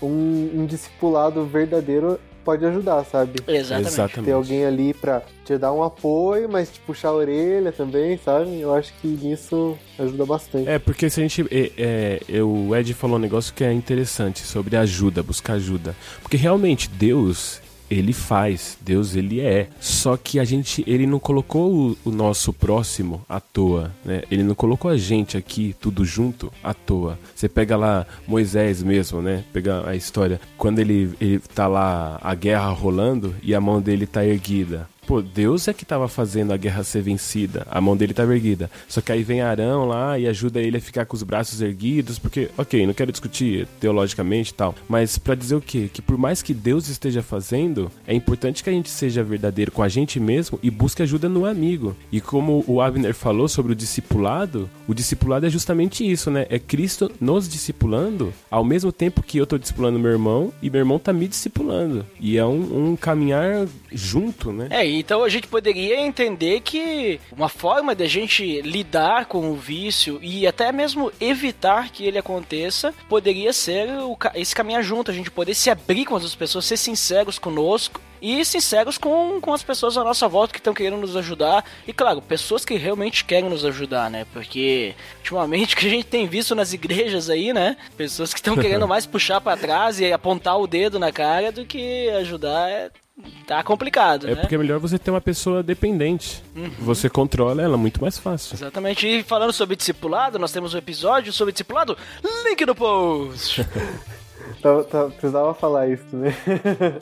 um, um discipulado verdadeiro pode ajudar, sabe? Exatamente. Ter alguém ali pra te dar um apoio, mas te puxar a orelha também, sabe? Eu acho que isso ajuda bastante. É, porque se a gente. É, é, é, o Ed falou um negócio que é interessante sobre ajuda, buscar ajuda. Porque realmente Deus. Ele faz, Deus ele é. Só que a gente, ele não colocou o, o nosso próximo à toa, né? Ele não colocou a gente aqui tudo junto à toa. Você pega lá Moisés mesmo, né? Pega a história quando ele ele tá lá a guerra rolando e a mão dele tá erguida. Pô, Deus é que tava fazendo a guerra ser vencida, a mão dele tava erguida. Só que aí vem Arão lá e ajuda ele a ficar com os braços erguidos, porque, ok, não quero discutir teologicamente e tal, mas para dizer o quê? Que por mais que Deus esteja fazendo, é importante que a gente seja verdadeiro com a gente mesmo e busque ajuda no amigo. E como o Abner falou sobre o discipulado, o discipulado é justamente isso, né? É Cristo nos discipulando ao mesmo tempo que eu tô discipulando meu irmão e meu irmão tá me discipulando. E é um, um caminhar junto, né? É, então a gente poderia entender que uma forma de a gente lidar com o vício e até mesmo evitar que ele aconteça poderia ser esse caminhar junto, a gente poder se abrir com as pessoas, ser sinceros conosco e sinceros com, com as pessoas à nossa volta que estão querendo nos ajudar. E claro, pessoas que realmente querem nos ajudar, né? Porque ultimamente o que a gente tem visto nas igrejas aí, né? Pessoas que estão querendo mais puxar pra trás e apontar o dedo na cara do que ajudar. É, tá complicado, É né? porque é melhor você ter uma pessoa dependente. Você controla ela muito mais fácil. Exatamente. E falando sobre discipulado, nós temos um episódio sobre discipulado. Link no post. Tá- tá- precisava falar isso, né?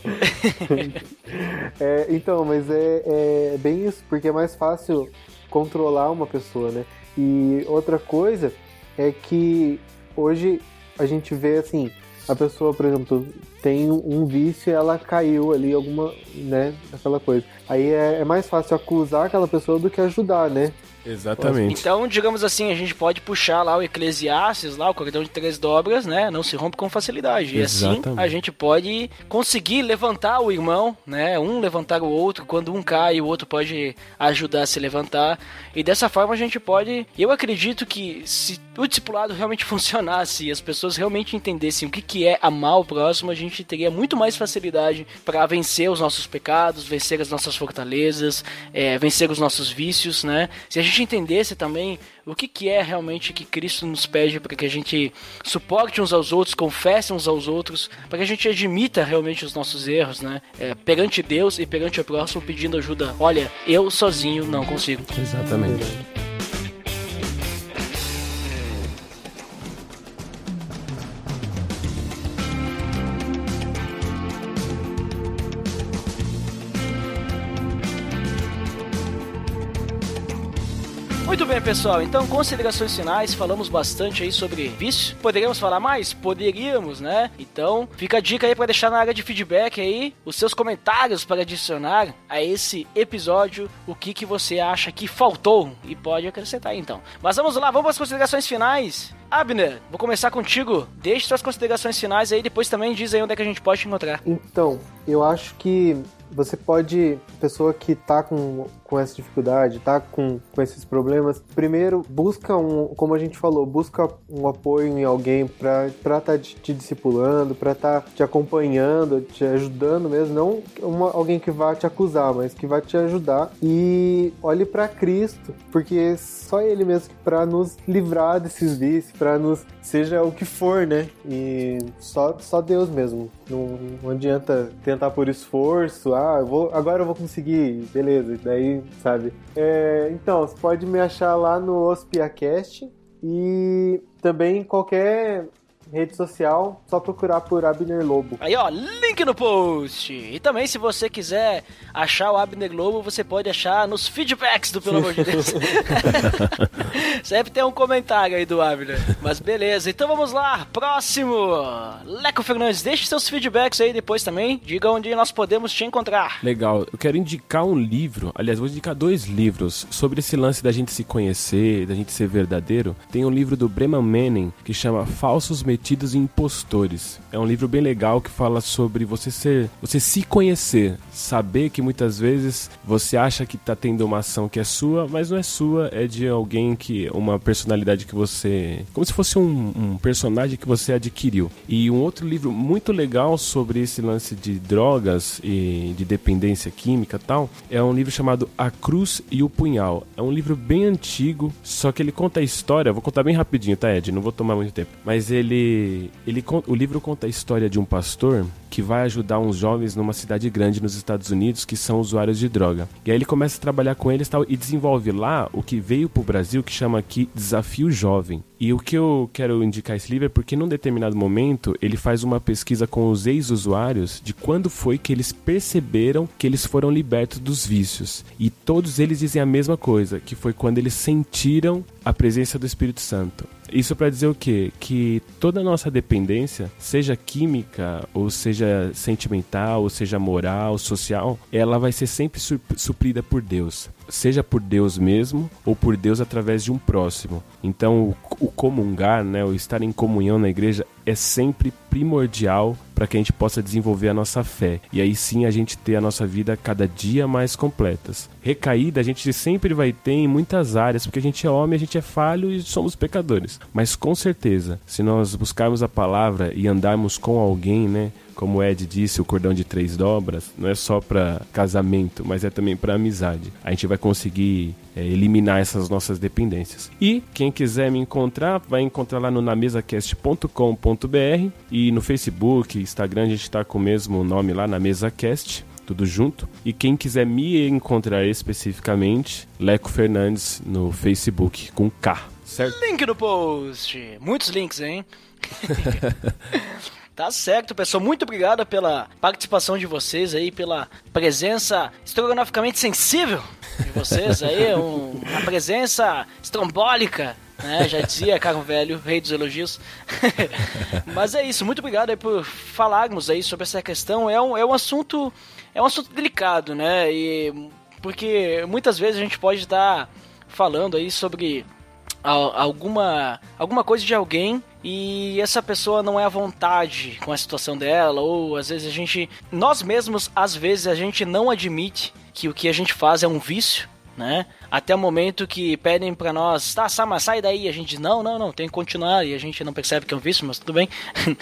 É, então, mas é, é bem isso, porque é mais fácil controlar uma pessoa, né? E outra coisa é que hoje a gente vê assim, a pessoa, por exemplo, tem um vício e ela caiu ali, alguma, né? Aquela coisa. Aí é, é mais fácil acusar aquela pessoa do que ajudar, né? Exatamente. Então, digamos assim, a gente pode puxar lá o Eclesiastes, lá o cordão de três dobras, né? Não se rompe com facilidade. E assim Exatamente. a gente pode conseguir levantar o irmão, né? Um levantar o outro. Quando um cai, o outro pode ajudar a se levantar. E dessa forma a gente pode. Eu acredito que se o discipulado realmente funcionasse e as pessoas realmente entendessem o que, que é amar o próximo, a gente teria muito mais facilidade para vencer os nossos pecados, vencer as nossas fortalezas, é, vencer os nossos vícios, né? Se a gente entendesse também o que, que é realmente que Cristo nos pede para que a gente suporte uns aos outros, confesse uns aos outros, para que a gente admita realmente os nossos erros, né? É, perante Deus e perante o próximo pedindo ajuda. Olha, eu sozinho não consigo. Exatamente. Pessoal. Então, considerações finais. Falamos bastante aí sobre vício. Poderíamos falar mais? Poderíamos, né? Então, fica a dica aí para deixar na área de feedback aí os seus comentários para adicionar a esse episódio o que, que você acha que faltou e pode acrescentar então. Mas vamos lá, vamos para as considerações finais. Abner, vou começar contigo. Deixe suas considerações finais aí, depois também diz aí onde é que a gente pode te encontrar. Então, eu acho que você pode, pessoa que tá com, com essa dificuldade, tá com, com esses problemas, primeiro busca um, como a gente falou, busca um apoio em alguém pra estar tá te, te discipulando, pra estar tá te acompanhando, te ajudando mesmo, não uma, alguém que vá te acusar, mas que vai te ajudar e olhe pra Cristo, porque só Ele mesmo para nos livrar desses vícios, para nos seja o que for, né? E só, só Deus mesmo. Não, não adianta tentar por esforço. Ah, eu vou, agora eu vou conseguir, beleza. Daí, sabe? É, então, você pode me achar lá no OspiaCast e também qualquer rede social, só procurar por Abner Lobo. Aí, ó, link no post. E também, se você quiser achar o Abner Globo, você pode achar nos feedbacks do Pelo Amor de Deus. Sempre tem um comentário aí do Abner. Mas beleza, então vamos lá. Próximo. Leco Fernandes, deixe seus feedbacks aí depois também. Diga onde nós podemos te encontrar. Legal, eu quero indicar um livro, aliás, vou indicar dois livros sobre esse lance da gente se conhecer, da gente ser verdadeiro. Tem um livro do Breman Manning que chama Falsos Metidos e Impostores. É um livro bem legal que fala sobre você ser, você se conhecer, saber que muitas vezes você acha que tá tendo uma ação que é sua, mas não é sua, é de alguém que uma personalidade que você, como se fosse um, um personagem que você adquiriu. E um outro livro muito legal sobre esse lance de drogas e de dependência química tal, é um livro chamado A Cruz e o Punhal. É um livro bem antigo, só que ele conta a história, vou contar bem rapidinho, tá, Ed? Não vou tomar muito tempo. Mas ele ele, o livro conta a história de um pastor que vai ajudar uns jovens numa cidade grande nos Estados Unidos que são usuários de droga. E aí ele começa a trabalhar com eles tal, e desenvolve lá o que veio pro Brasil que chama aqui Desafio Jovem. E o que eu quero indicar esse livro é porque num determinado momento ele faz uma pesquisa com os ex-usuários de quando foi que eles perceberam que eles foram libertos dos vícios. E todos eles dizem a mesma coisa, que foi quando eles sentiram a presença do Espírito Santo. Isso para dizer o quê? Que toda nossa dependência, seja química, ou seja sentimental, ou seja moral, social, ela vai ser sempre su- suprida por Deus. Seja por Deus mesmo, ou por Deus através de um próximo. Então, o, o comungar, né, o estar em comunhão na igreja, é sempre primordial para que a gente possa desenvolver a nossa fé. E aí sim a gente ter a nossa vida cada dia mais completas. Recaída a gente sempre vai ter em muitas áreas, porque a gente é homem, a gente é falho e somos pecadores. Mas com certeza, se nós buscarmos a palavra e andarmos com alguém, né? Como o Ed disse, o cordão de três dobras não é só para casamento, mas é também para amizade. A gente vai conseguir é, eliminar essas nossas dependências. E quem quiser me encontrar, vai encontrar lá no namesacast.com.br e no Facebook, Instagram, a gente está com o mesmo nome lá, na MesaCast tudo junto. E quem quiser me encontrar especificamente, Leco Fernandes no Facebook com K, certo? Link no post. Muitos links, hein? Tá certo, pessoal. Muito obrigado pela participação de vocês aí, pela presença estrogonoficamente sensível de vocês aí, um- uma presença estrombólica, né? Já dizia Caro Velho, rei dos elogios. Mas é isso, muito obrigado aí por falarmos aí sobre essa questão. É um, é um assunto é um assunto delicado, né? E porque muitas vezes a gente pode estar falando aí sobre alguma alguma coisa de alguém e essa pessoa não é à vontade com a situação dela ou às vezes a gente nós mesmos às vezes a gente não admite que o que a gente faz é um vício né? Até o momento que pedem pra nós, tá, Sama, sai daí. A gente não, não, não, tem que continuar. E a gente não percebe que é um vício, mas tudo bem.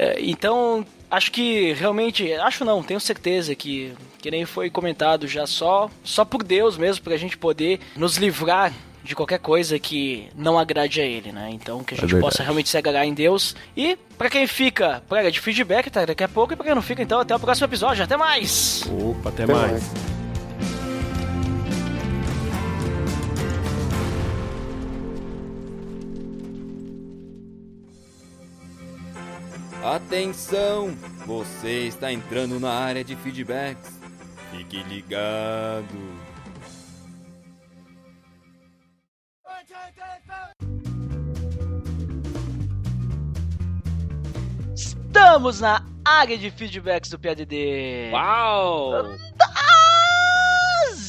É, então, acho que realmente, acho não, tenho certeza que, que nem foi comentado já, só, só por Deus mesmo, pra gente poder nos livrar de qualquer coisa que não agrade a ele, né? Então, que a É gente verdade. possa realmente se agarrar em Deus. E, pra quem fica, praga de feedback, tá daqui a pouco. E pra quem não fica, então, até o próximo episódio. Até mais! Opa, até, Até mais. mais. Atenção! Você está entrando na área de feedbacks. Fique ligado. Estamos na área de feedbacks do PADD. Uau!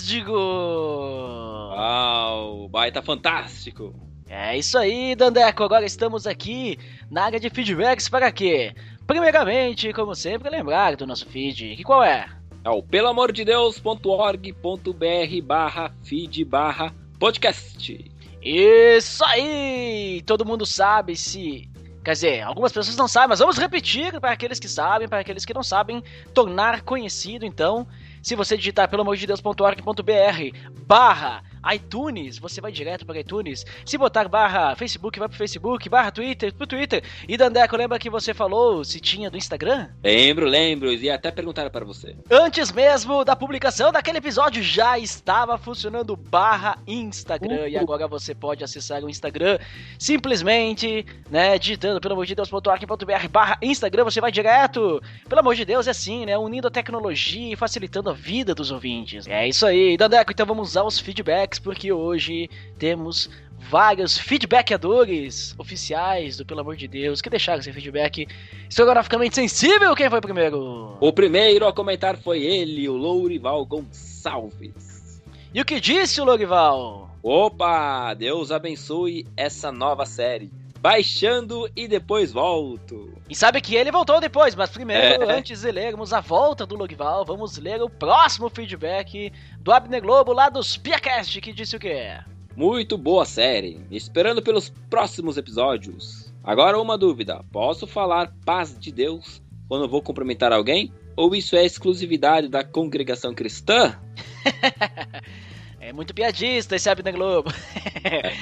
Digo! Uau! Baita fantástico! É isso aí, Dandeco. Agora estamos aqui na área de feedbacks para quê? Primeiramente, como sempre, lembrar do nosso feed. Que qual é? É o pelamordedeus.org.br barra feed barra podcast. Isso aí! Todo mundo sabe se. Quer dizer, algumas pessoas não sabem, mas vamos repetir para aqueles que sabem, para aqueles que não sabem, tornar conhecido. Então, se você digitar pelo amor de Deus.org.br barra iTunes, você vai direto para iTunes. Se botar barra Facebook, vai pro Facebook, barra Twitter, pro Twitter. E Dandeco, lembra que você falou se tinha do Instagram? Lembro, lembro, e até perguntaram para você. Antes mesmo da publicação daquele episódio já estava funcionando barra Instagram e agora você pode acessar o Instagram simplesmente, né, digitando pelo amor de Deus.org.br barra Instagram, você vai direto. Pelo amor de Deus, é assim, né, unindo a tecnologia e facilitando a vida dos ouvintes. É isso aí, Dandeco, então vamos usar os feedbacks porque hoje temos vários feedbackadores oficiais do Pelo Amor de Deus que deixaram esse feedback historiograficamente sensível. Quem foi primeiro? O primeiro a comentar foi ele, o Lourival Gonçalves. E o que disse o Lorival? Opa! Deus abençoe essa nova série. Baixando e depois volto. E sabe que ele voltou depois, mas primeiro, É. antes de lermos a volta do Lorival, vamos ler o próximo feedback do Abner Globo lá dos Piacast, que disse o quê? Muito boa série. Esperando pelos próximos episódios. Agora uma dúvida: posso falar paz de Deus quando vou cumprimentar alguém? Ou isso é exclusividade da congregação cristã? É muito piadista esse Abner Globo.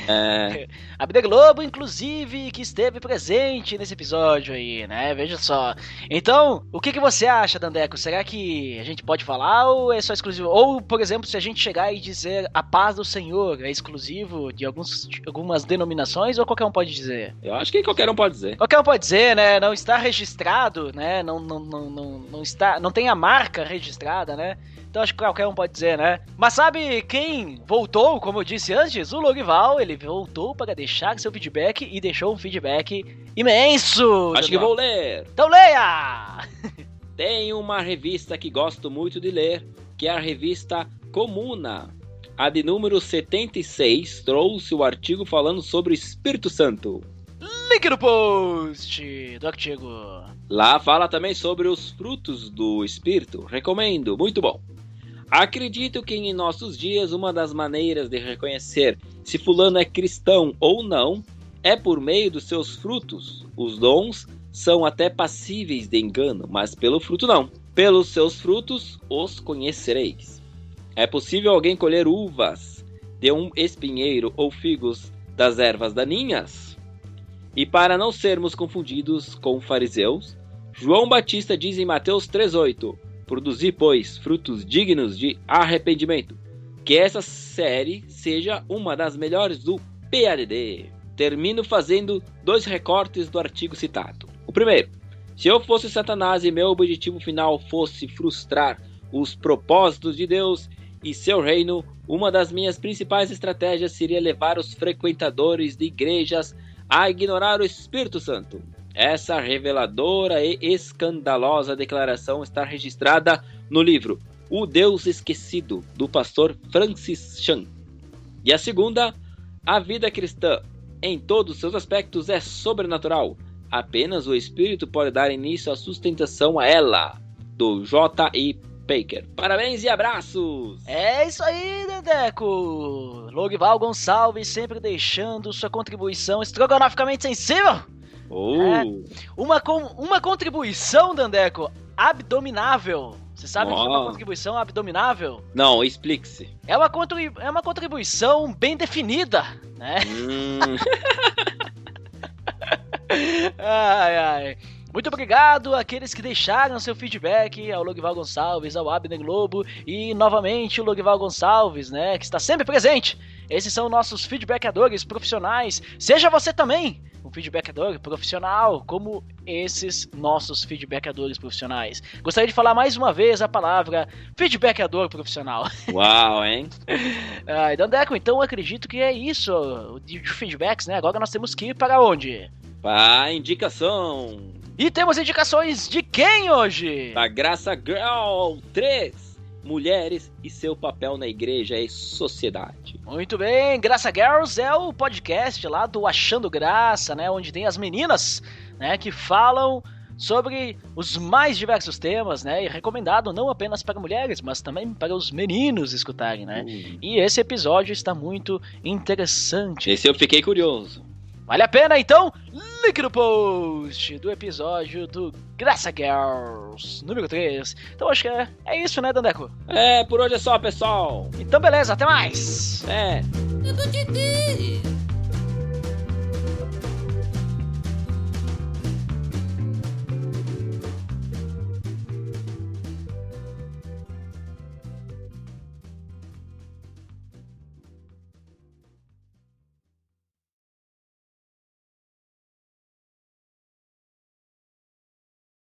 É, Abner Globo, inclusive, que esteve presente nesse episódio aí, né? Veja só. Então, o que, que você acha, Dandeco? Será que a gente pode falar ou é só exclusivo? Ou, por exemplo, se a gente chegar e dizer a paz do Senhor é exclusivo de, alguns, de algumas denominações ou qualquer um pode dizer? eu acho que qualquer um pode dizer. Qualquer um pode dizer, né? Não está registrado, né? Não, não, não, não, não está, não tem a marca registrada, né? Então acho que qualquer um pode dizer, né? Mas sabe quem voltou, como eu disse antes? O Logival, ele voltou para deixar seu feedback e deixou um feedback imenso. Acho que vou ler. Então leia! Tem uma revista que gosto muito de ler, que é a revista Comuna. A de número 76 trouxe o artigo falando sobre o Espírito Santo. Link no post do artigo. Lá fala também sobre os frutos do Espírito. Recomendo, muito bom. Acredito que em nossos dias uma das maneiras de reconhecer se fulano é cristão ou não é por meio dos seus frutos. Os dons são até passíveis de engano, mas pelo fruto não. Pelos seus frutos os conhecereis. É possível alguém colher uvas de um espinheiro ou figos das ervas daninhas? E para não sermos confundidos com fariseus, João Batista diz em Mateus 3,8: Produzi, pois, frutos dignos de arrependimento. Que essa série seja uma das melhores do PADD. Termino fazendo dois recortes do artigo citado. O primeiro: se eu fosse Satanás e meu objetivo final fosse frustrar os propósitos de Deus e seu reino, uma das minhas principais estratégias seria levar os frequentadores de igrejas a ignorar o Espírito Santo. Essa reveladora e escandalosa declaração está registrada no livro O Deus Esquecido, do pastor Francis Chan. E a segunda, a vida cristã, em todos os seus aspectos, é sobrenatural. Apenas o Espírito pode dar início à sustentação a ela, do J.I. Baker. Parabéns e abraços! É isso aí, Dedeco! Logival Gonçalves sempre deixando sua contribuição estrogonoficamente sensível. Oh, É. Uma, com, uma contribuição, Dandeco, abdominável. Você sabe o que é uma contribuição abdominável? Não, explique-se. É uma, é uma contribuição bem definida, né? Hum, Ai, ai. Muito obrigado àqueles que deixaram seu feedback ao Logival Gonçalves, ao Abner Globo e novamente o Logival Gonçalves, né, que está sempre presente. Esses são nossos feedbackadores profissionais. Seja você também feedbackador profissional, como esses nossos feedbackadores profissionais. Gostaria de falar mais uma vez a palavra feedbackador profissional. uau, hein? Ai, Dandeco, então eu acredito que é isso de de feedbacks, né? Agora nós temos que ir para onde? Pá, indicação E temos indicações de quem hoje? da Graça Girl 3. Mulheres e seu papel na igreja e sociedade. Muito bem, Graça Girls é o podcast lá do Achando Graça, né? Onde tem as meninas, né? Que falam sobre os mais diversos temas, né? E recomendado não apenas para mulheres, mas também para os meninos escutarem, né? E esse episódio está muito interessante. Esse eu fiquei curioso. Vale a pena, então? Link no post do episódio do Graça Girls, número 3. Então acho que é, é isso, né, Dandeco? É, por hoje é só, pessoal. Então beleza, até mais! É. Medo de Deus.